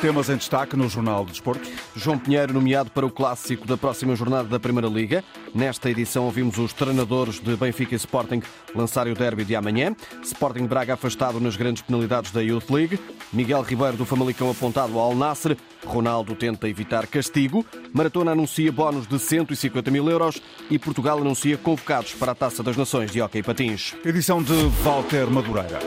Temas em destaque no Jornal do Desporto. João Pinheiro nomeado para o clássico da próxima jornada da Primeira Liga. Nesta edição ouvimos os treinadores de Benfica e Sporting lançarem o derby de amanhã. Sporting Braga afastado nas grandes penalidades da Youth League. Miguel Ribeiro do Famalicão apontado ao Nasser. Ronaldo tenta evitar castigo. Maratona anuncia bónus de 150 mil euros. E Portugal anuncia convocados para a Taça das Nações de Hockey Patins. Edição de Walter Madureira.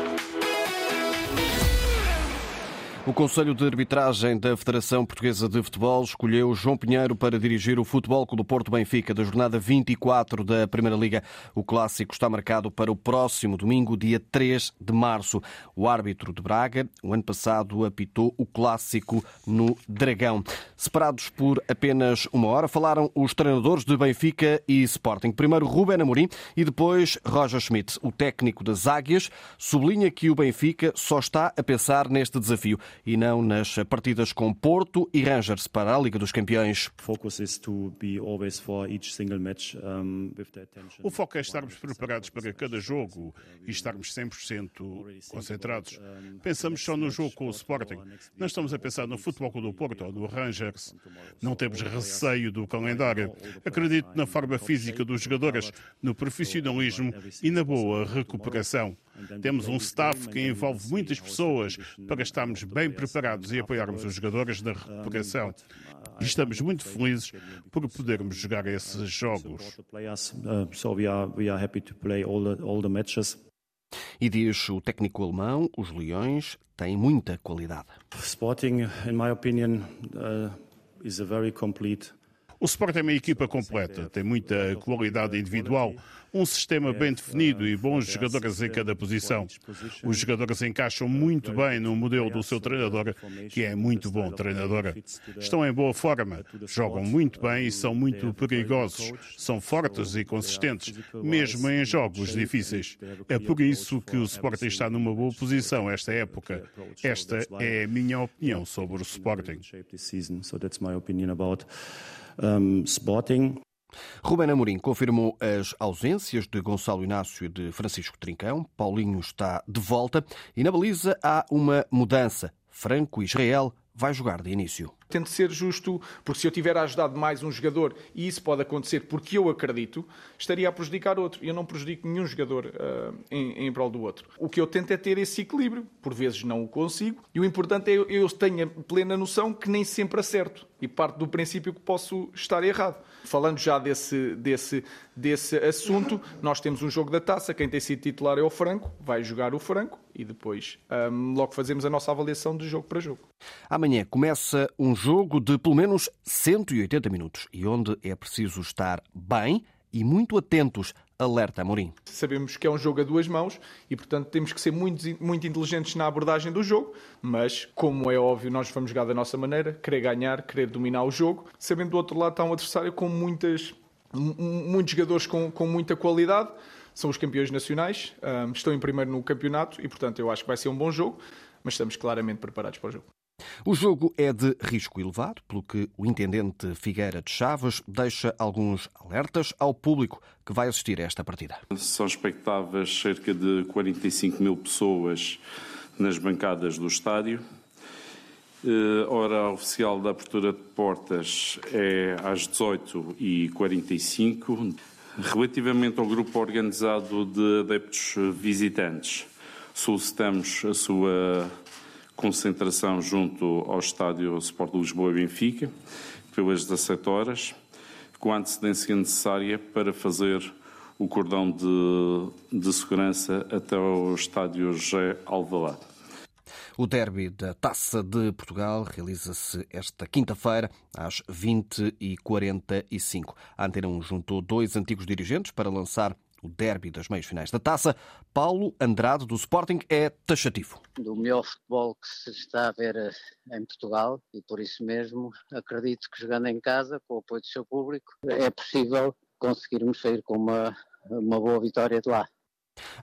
O Conselho de Arbitragem da Federação Portuguesa de Futebol escolheu João Pinheiro para dirigir o Futebol Clube do Porto Benfica da jornada 24 da Primeira Liga. O clássico está marcado para o próximo domingo, dia 3 de março. O árbitro de Braga, o ano passado, apitou o clássico no Dragão. Separados por apenas uma hora, falaram os treinadores de Benfica e Sporting. Primeiro Ruben Amorim e depois Roger Schmidt. O técnico das Águias sublinha que o Benfica só está a pensar neste desafio e não nas partidas com Porto e Rangers para a Liga dos Campeões. O foco é estarmos preparados para cada jogo e estarmos 100% concentrados. Pensamos só no jogo com o Sporting. Não estamos a pensar no Futebol do Porto ou no Rangers. Não temos receio do calendário. Acredito na forma física dos jogadores, no profissionalismo e na boa recuperação. Temos um staff que envolve muitas pessoas para estarmos bem preparados e apoiarmos os jogadores na recuperação. E estamos muito felizes por podermos jogar esses jogos. E diz o técnico alemão, os Leões têm muita qualidade. Sporting, in my opinion, uh, is a very complete o Sport é uma equipa completa, tem muita qualidade individual, um sistema bem definido e bons jogadores em cada posição. Os jogadores encaixam muito bem no modelo do seu treinador, que é muito bom treinador. Estão em boa forma, jogam muito bem e são muito perigosos. São fortes e consistentes, mesmo em jogos difíceis. É por isso que o Sporting está numa boa posição esta época. Esta é a minha opinião sobre o Sporting um, Sporting. Ruben Amorim confirmou as ausências de Gonçalo Inácio e de Francisco Trincão. Paulinho está de volta e na baliza há uma mudança. Franco Israel vai jogar de início. Tento ser justo, porque se eu tiver ajudado mais um jogador, e isso pode acontecer porque eu acredito, estaria a prejudicar outro. Eu não prejudico nenhum jogador uh, em, em prol do outro. O que eu tento é ter esse equilíbrio. Por vezes não o consigo. E o importante é eu, eu tenha plena noção que nem sempre acerto. E parte do princípio que posso estar errado. Falando já desse, desse, desse assunto, nós temos um jogo da taça. Quem tem sido titular é o Franco, vai jogar o Franco e depois um, logo fazemos a nossa avaliação de jogo para jogo. Amanhã começa um jogo de pelo menos 180 minutos e onde é preciso estar bem e muito atentos alerta Amorim. Sabemos que é um jogo a duas mãos e, portanto, temos que ser muito, muito inteligentes na abordagem do jogo, mas, como é óbvio, nós vamos jogar da nossa maneira, querer ganhar, querer dominar o jogo, sabendo do outro lado está um adversário com muitas, muitos jogadores com, com muita qualidade, são os campeões nacionais, estão em primeiro no campeonato e, portanto, eu acho que vai ser um bom jogo, mas estamos claramente preparados para o jogo. O jogo é de risco elevado, pelo que o intendente Figueira de Chaves deixa alguns alertas ao público que vai assistir a esta partida. São expectáveis cerca de 45 mil pessoas nas bancadas do estádio. A hora oficial da abertura de portas é às 18h45. Relativamente ao grupo organizado de adeptos visitantes, solicitamos a sua concentração junto ao estádio Sport Lisboa Benfica, pelas 17 horas, com a antecedência necessária para fazer o cordão de, de segurança até ao estádio G Alvalade. O derby da Taça de Portugal realiza-se esta quinta-feira às 20h45. A Antena 1 juntou dois antigos dirigentes para lançar o derby das meias finais da taça. Paulo Andrade, do Sporting, é taxativo. Do melhor futebol que se está a ver eh, em Portugal e por isso mesmo acredito que jogando em casa, com o apoio do seu público, é possível conseguirmos sair com uma, uma boa vitória de lá.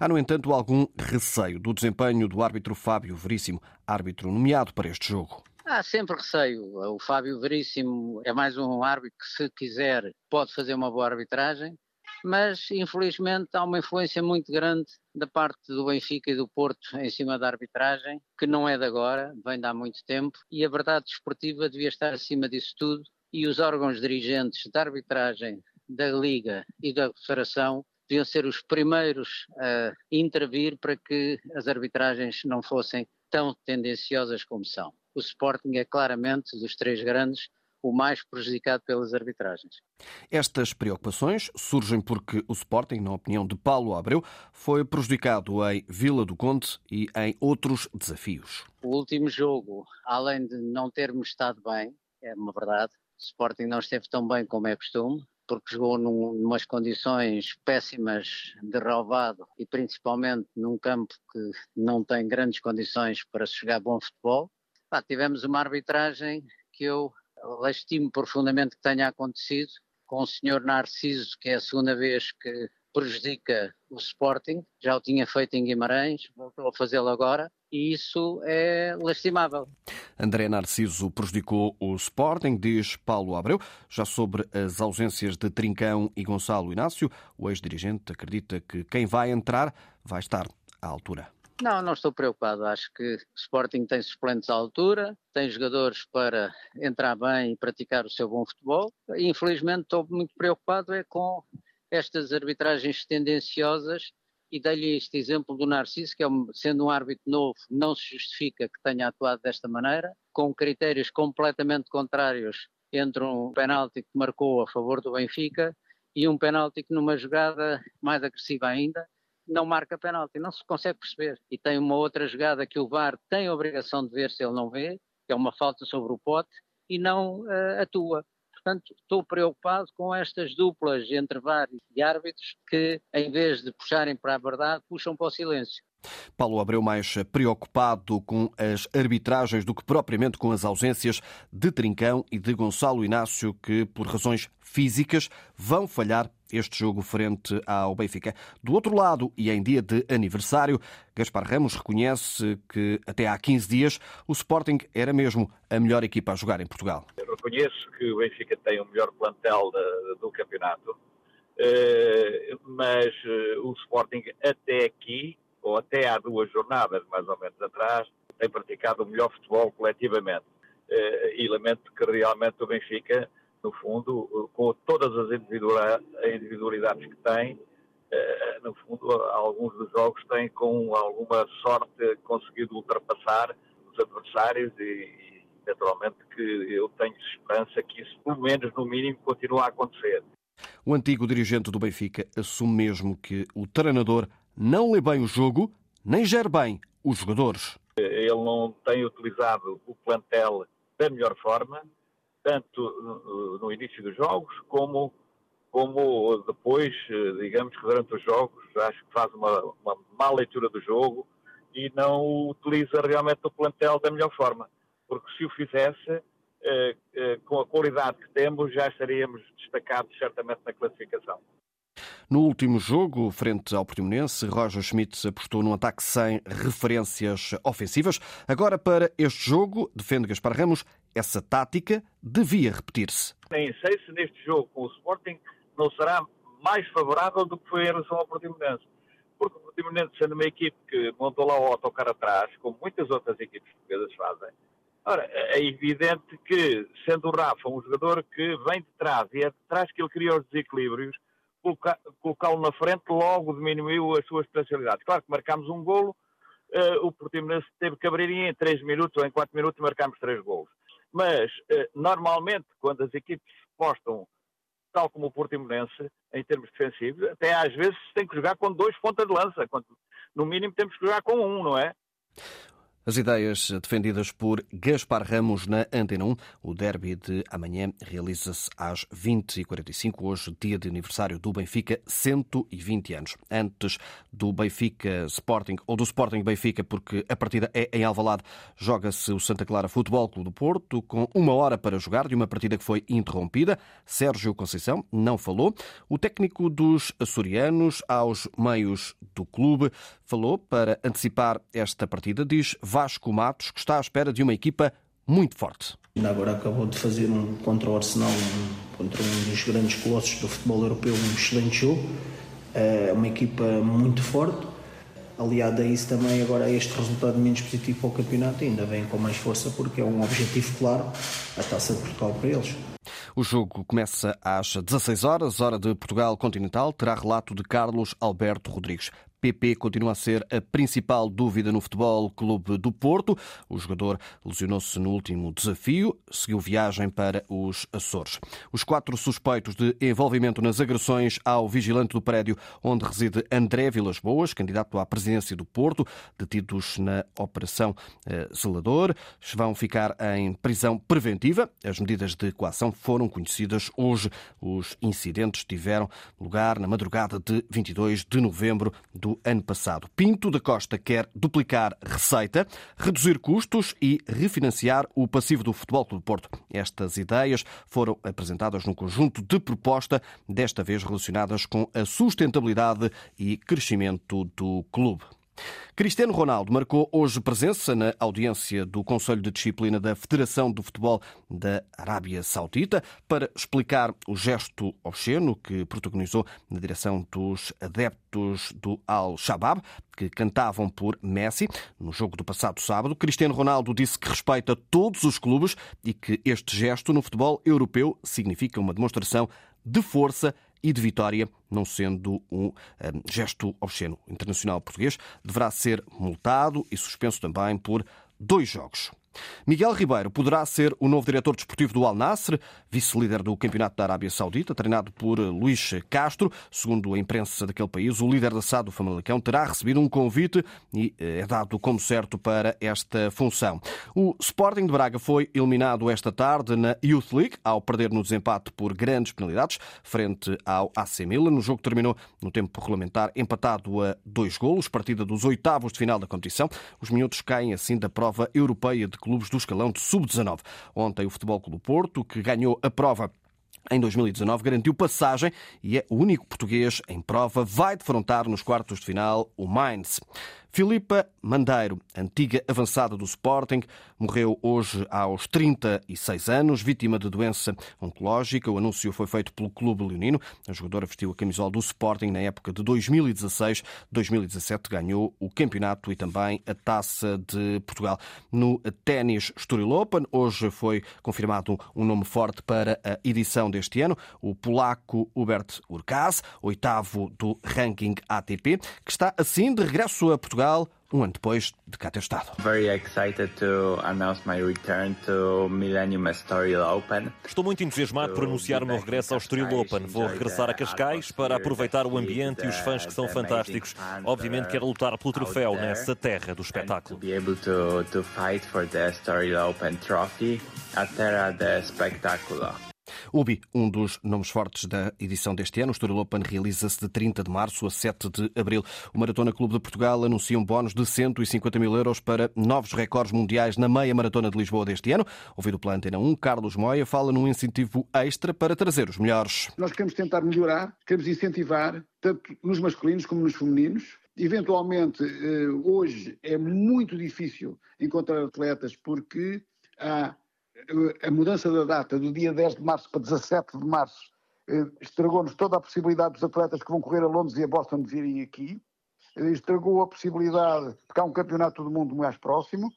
Há, no entanto, algum receio do desempenho do árbitro Fábio Veríssimo, árbitro nomeado para este jogo. Há sempre receio. O Fábio Veríssimo é mais um árbitro que, se quiser, pode fazer uma boa arbitragem mas infelizmente há uma influência muito grande da parte do Benfica e do Porto em cima da arbitragem, que não é de agora, vem de há muito tempo, e a verdade desportiva devia estar acima disso tudo, e os órgãos dirigentes da arbitragem da Liga e da Federação deviam ser os primeiros a intervir para que as arbitragens não fossem tão tendenciosas como são. O Sporting é claramente, dos três grandes, o mais prejudicado pelas arbitragens. Estas preocupações surgem porque o Sporting, na opinião de Paulo Abreu, foi prejudicado em Vila do Conde e em outros desafios. O último jogo, além de não termos estado bem, é uma verdade, o Sporting não esteve tão bem como é costume, porque jogou num, numas condições péssimas de relvado e principalmente num campo que não tem grandes condições para se jogar bom futebol. Ah, tivemos uma arbitragem que eu lastimo profundamente que tenha acontecido com o senhor Narciso, que é a segunda vez que prejudica o Sporting, já o tinha feito em Guimarães, voltou a fazê-lo agora, e isso é lastimável. André Narciso prejudicou o Sporting, diz Paulo Abreu. Já sobre as ausências de Trincão e Gonçalo Inácio, o ex-dirigente acredita que quem vai entrar vai estar à altura. Não, não estou preocupado. Acho que o Sporting tem suplentes à altura, tem jogadores para entrar bem e praticar o seu bom futebol. Infelizmente estou muito preocupado é com estas arbitragens tendenciosas e dei-lhe este exemplo do Narciso, que é sendo um árbitro novo, não se justifica que tenha atuado desta maneira, com critérios completamente contrários entre um penalti que marcou a favor do Benfica e um penalti que numa jogada mais agressiva ainda não marca penalti, não se consegue perceber. E tem uma outra jogada que o VAR tem a obrigação de ver se ele não vê, que é uma falta sobre o pote, e não uh, atua. Portanto, estou preocupado com estas duplas entre vários árbitros que, em vez de puxarem para a verdade, puxam para o silêncio. Paulo Abreu mais preocupado com as arbitragens do que propriamente com as ausências de Trincão e de Gonçalo Inácio, que, por razões físicas, vão falhar este jogo frente ao Benfica. Do outro lado, e em dia de aniversário, Gaspar Ramos reconhece que até há 15 dias o Sporting era mesmo a melhor equipa a jogar em Portugal. Eu reconheço que o Benfica tem o melhor plantel do campeonato, eh, mas eh, o Sporting até aqui, ou até há duas jornadas mais ou menos atrás, tem praticado o melhor futebol coletivamente. Eh, e lamento que realmente o Benfica no fundo, com todas as individualidades que tem, eh, no fundo, alguns dos jogos têm com alguma sorte conseguido ultrapassar os adversários e, naturalmente, que eu tenho esperança que isso, pelo menos no mínimo, continue a acontecer. O antigo dirigente do Benfica assume mesmo que o treinador não lê bem o jogo, nem gera bem os jogadores. Ele não tem utilizado o plantel da melhor forma, tanto no início dos jogos como, como depois, eh, digamos que durante os jogos, acho que faz uma, uma má leitura do jogo e não utiliza realmente o plantel da melhor forma. Porque se o fizesse, eh, eh, com a qualidade que temos, já estaríamos destacados certamente na classificação. No último jogo, frente ao Portimonense, Roger Schmidt apostou num ataque sem referências ofensivas. Agora, para este jogo, defende Gaspar Ramos, essa tática devia repetir-se. Nem sei se neste jogo com o Sporting não será mais favorável do que foi em relação ao Portimonense. Porque o Portimonense, sendo uma equipe que montou lá o autocar atrás, como muitas outras equipes portuguesas fazem, Ora, é evidente que, sendo o Rafa um jogador que vem de trás e é de trás que ele cria os desequilíbrios, colocá-lo na frente logo diminuiu as suas potencialidades. Claro que marcámos um golo, uh, o Portimonense teve que abrir em 3 minutos ou em 4 minutos marcámos 3 golos. Mas, uh, normalmente, quando as equipes postam tal como o Portimonense, em termos defensivos, até às vezes tem que jogar com dois pontas de lança, quando, no mínimo temos que jogar com um, não é? As ideias defendidas por Gaspar Ramos na Antena 1. O derby de amanhã realiza-se às 20h45, hoje, dia de aniversário do Benfica, 120 anos. Antes do Benfica Sporting, ou do Sporting Benfica, porque a partida é em Alvalade, joga-se o Santa Clara Futebol Clube do Porto, com uma hora para jogar, de uma partida que foi interrompida. Sérgio Conceição não falou. O técnico dos açorianos, aos meios do clube, falou para antecipar esta partida, diz Vasco Matos, que está à espera de uma equipa muito forte. Ainda agora acabou de fazer um contra o Arsenal contra um dos grandes colossos do futebol europeu, um excelente jogo. É uma equipa muito forte. Aliado a isso também agora este resultado menos positivo para o campeonato ainda vem com mais força porque é um objetivo claro a Taça de Portugal para eles. O jogo começa às 16 horas, hora de Portugal continental. Terá relato de Carlos Alberto Rodrigues. PP continua a ser a principal dúvida no Futebol Clube do Porto. O jogador lesionou-se no último desafio, seguiu viagem para os Açores. Os quatro suspeitos de envolvimento nas agressões ao vigilante do prédio onde reside André Vilas Boas, candidato à presidência do Porto, detidos na Operação eh, Zelador, vão ficar em prisão preventiva. As medidas de coação foram conhecidas hoje. Os incidentes tiveram lugar na madrugada de 22 de novembro do do ano passado. Pinto da Costa quer duplicar receita, reduzir custos e refinanciar o passivo do Futebol Clube Porto. Estas ideias foram apresentadas num conjunto de proposta, desta vez relacionadas com a sustentabilidade e crescimento do clube. Cristiano Ronaldo marcou hoje presença na audiência do Conselho de Disciplina da Federação do Futebol da Arábia Saudita para explicar o gesto obsceno que protagonizou na direção dos adeptos do Al-Shabaab, que cantavam por Messi. No jogo do passado sábado, Cristiano Ronaldo disse que respeita todos os clubes e que este gesto no futebol europeu significa uma demonstração de força e de vitória, não sendo um, um gesto obsceno. O internacional português deverá ser multado e suspenso também por dois jogos. Miguel Ribeiro poderá ser o novo diretor desportivo do Al Nasser, vice-líder do Campeonato da Arábia Saudita, treinado por Luís Castro. Segundo a imprensa daquele país, o líder da SAD, do Famalicão, terá recebido um convite e eh, é dado como certo para esta função. O Sporting de Braga foi eliminado esta tarde na Youth League, ao perder no desempate por grandes penalidades, frente ao AC Milan. O jogo terminou no tempo regulamentar empatado a dois golos, partida dos oitavos de final da competição. Os minutos caem assim da prova europeia de clubes do escalão de sub-19. Ontem o Futebol Clube Porto, que ganhou a prova em 2019 garantiu passagem e é o único português em prova, vai defrontar nos quartos de final o Mainz. Filipa Mandeiro, antiga avançada do Sporting, morreu hoje aos 36 anos, vítima de doença oncológica. O anúncio foi feito pelo Clube Leonino. A jogadora vestiu a camisola do Sporting na época de 2016-2017, ganhou o campeonato e também a Taça de Portugal. No ténis Estoril Open, hoje foi confirmado um nome forte para a edição deste ano, o polaco Hubert Urkaz, oitavo do ranking ATP, que está assim de regresso a Portugal Portugal, um ano depois de cá ter estado. Estou muito entusiasmado por anunciar o meu regresso ao Estoril Open. Vou regressar a Cascais para aproveitar o ambiente e os fãs que são fantásticos. Obviamente quero lutar pelo troféu nessa terra do espetáculo. A terra do espetáculo. Ubi, um dos nomes fortes da edição deste ano. O Estoril Open realiza-se de 30 de março a 7 de abril. O Maratona Clube de Portugal anuncia um bónus de 150 mil euros para novos recordes mundiais na meia maratona de Lisboa deste ano. Ouvido pela Antena 1, Carlos Moia fala num incentivo extra para trazer os melhores. Nós queremos tentar melhorar, queremos incentivar, tanto nos masculinos como nos femininos. Eventualmente, eh, hoje é muito difícil encontrar atletas porque há a mudança da data do dia 10 de março para 17 de março eh, estragou-nos toda a possibilidade dos atletas que vão correr a Londres e a Boston de virem aqui, eh, estragou a possibilidade, porque há um campeonato do mundo mais próximo,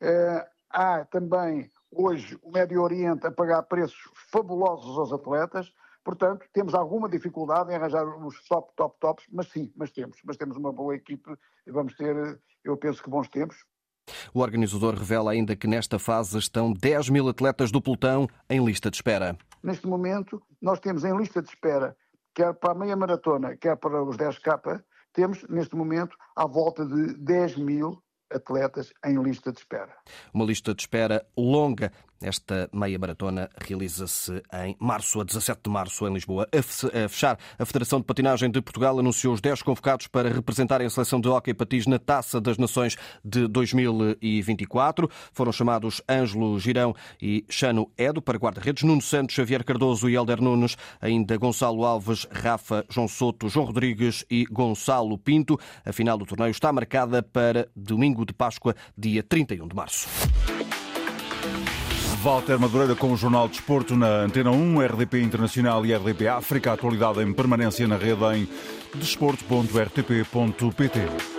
eh, há também hoje o Médio Oriente a pagar preços fabulosos aos atletas, portanto temos alguma dificuldade em arranjar os top, top, tops, mas sim, mas temos, mas temos uma boa equipe e vamos ter, eu penso que bons tempos, o organizador revela ainda que nesta fase estão 10 mil atletas do pelotão em lista de espera. Neste momento, nós temos em lista de espera, quer para a meia maratona, quer para os 10K, temos neste momento à volta de 10 mil atletas em lista de espera. Uma lista de espera longa esta meia maratona realiza-se em março, a 17 de março, em Lisboa. A fechar, a Federação de Patinagem de Portugal anunciou os 10 convocados para representarem a seleção de hóquei patins na Taça das Nações de 2024. Foram chamados Ângelo Girão e Chano Edo para guarda-redes, Nuno Santos, Xavier Cardoso e Helder Nunes, ainda Gonçalo Alves, Rafa, João Soto, João Rodrigues e Gonçalo Pinto. A final do torneio está marcada para domingo de Páscoa, dia 31 de março. Walter Madureira com o Jornal de Desporto na Antena 1, RDP Internacional e RDP África. Atualidade em permanência na rede em desporto.rtp.pt.